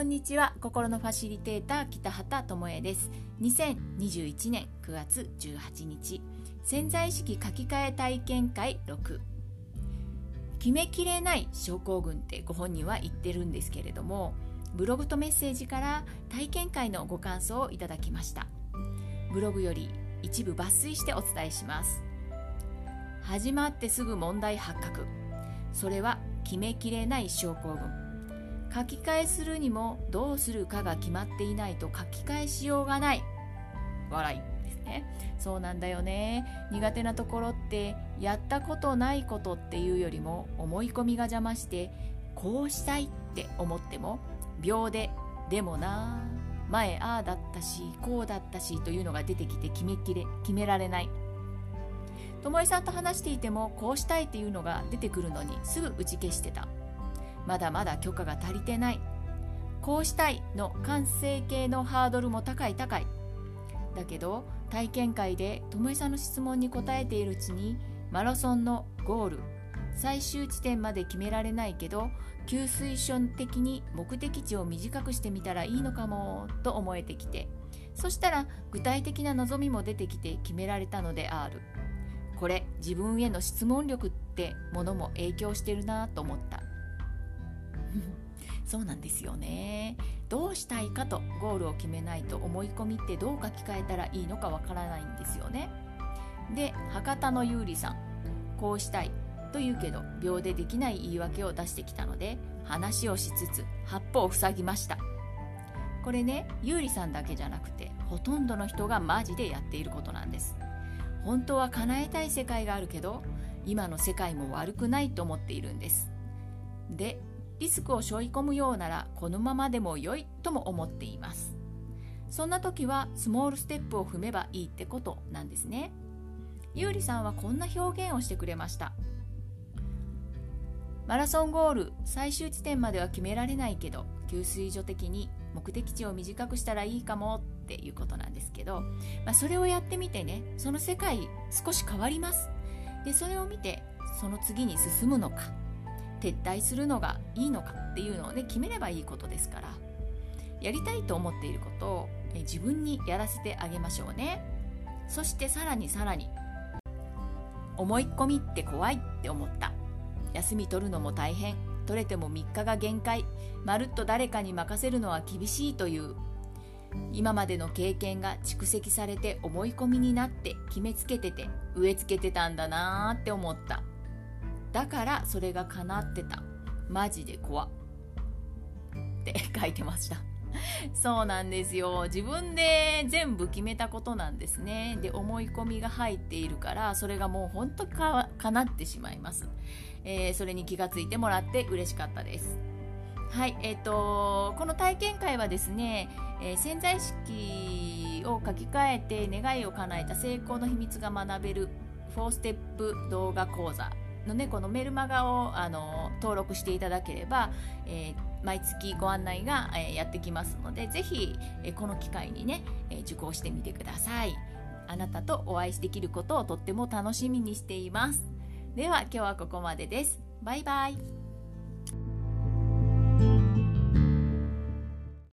こんにちは。心のファシリテーター北畑智恵です。2021年9月18日。潜在意識書き換え体験会6決めきれない症候群ってご本人は言ってるんですけれどもブログとメッセージから体験会のご感想をいただきました。ブログより一部抜粋してお伝えします。始まってすぐ問題発覚。それは決めきれない症候群。書き換えするにもどうするかが決まっていないと書き換えしようがない。笑いですね。そうなんだよね。苦手なところってやったことないことっていうよりも思い込みが邪魔してこうしたいって思っても秒ででもな前ああだったしこうだったしというのが出てきて決めきれ決められない。友井さんと話していてもこうしたいっていうのが出てくるのにすぐ打ち消してた。まだまだ許可が足りてない。こうしたいの完成形のハードルも高い高い。だけど体験会で友江さんの質問に答えているうちにマラソンのゴール最終地点まで決められないけど給水ション的に目的地を短くしてみたらいいのかもと思えてきてそしたら具体的な望みも出てきて決められたのである。これ自分への質問力ってものも影響してるなと思った。そうなんですよね。どうしたいかとゴールを決めないと思い込みってどう書き換えたらいいのかわからないんですよね。で博多の優里さんこうしたいと言うけど秒でできない言い訳を出してきたので話をしつつ八方を塞ぎました。これね優里さんだけじゃなくてほとんどの人がマジでやっていることなんです。本当は叶えたい世界があるけど今の世界も悪くないと思っているんです。でリスクを背負い込むようならこのままでも良いとも思っています。そんな時はスモールステップを踏めばいいってことなんですね。ゆうりさんはこんな表現をしてくれました。マラソンゴール最終地点までは決められないけど給水所的に目的地を短くしたらいいかもっていうことなんですけど、まあ、それをやってみてねその世界少し変わります。でそれを見てその次に進むのか。撤退するのがいいのかっていうのをね決めればいいことですから。やりたいと思っていることを自分にやらせてあげましょうね。そしてさらにさらに思い込みって怖いって思った。休み取るのも大変。取れても3日が限界。まるっと誰かに任せるのは厳しいという。今までの経験が蓄積されて思い込みになって決めつけてて植え付けてたんだなーって思った。だからそれが叶ってた。マジで怖っ。て書いてました。そうなんですよ。自分で全部決めたことなんですね。で思い込みが入っているからそれがもう本当か叶ってしまいます、えー、それに気がついてもらって嬉しかったです。はいえっ、ー、とこの体験会はですね、えー、潜在意識を書き換えて願いを叶えた成功の秘密が学べる4ステップ動画講座のねこのメルマガをあの登録していただければ、えー、毎月ご案内が、えー、やってきますのでぜひ、えー、この機会にね、え受講してみてください。あなたとお会いできることをとっても楽しみにしています。では今日はここまでです。バイバイ。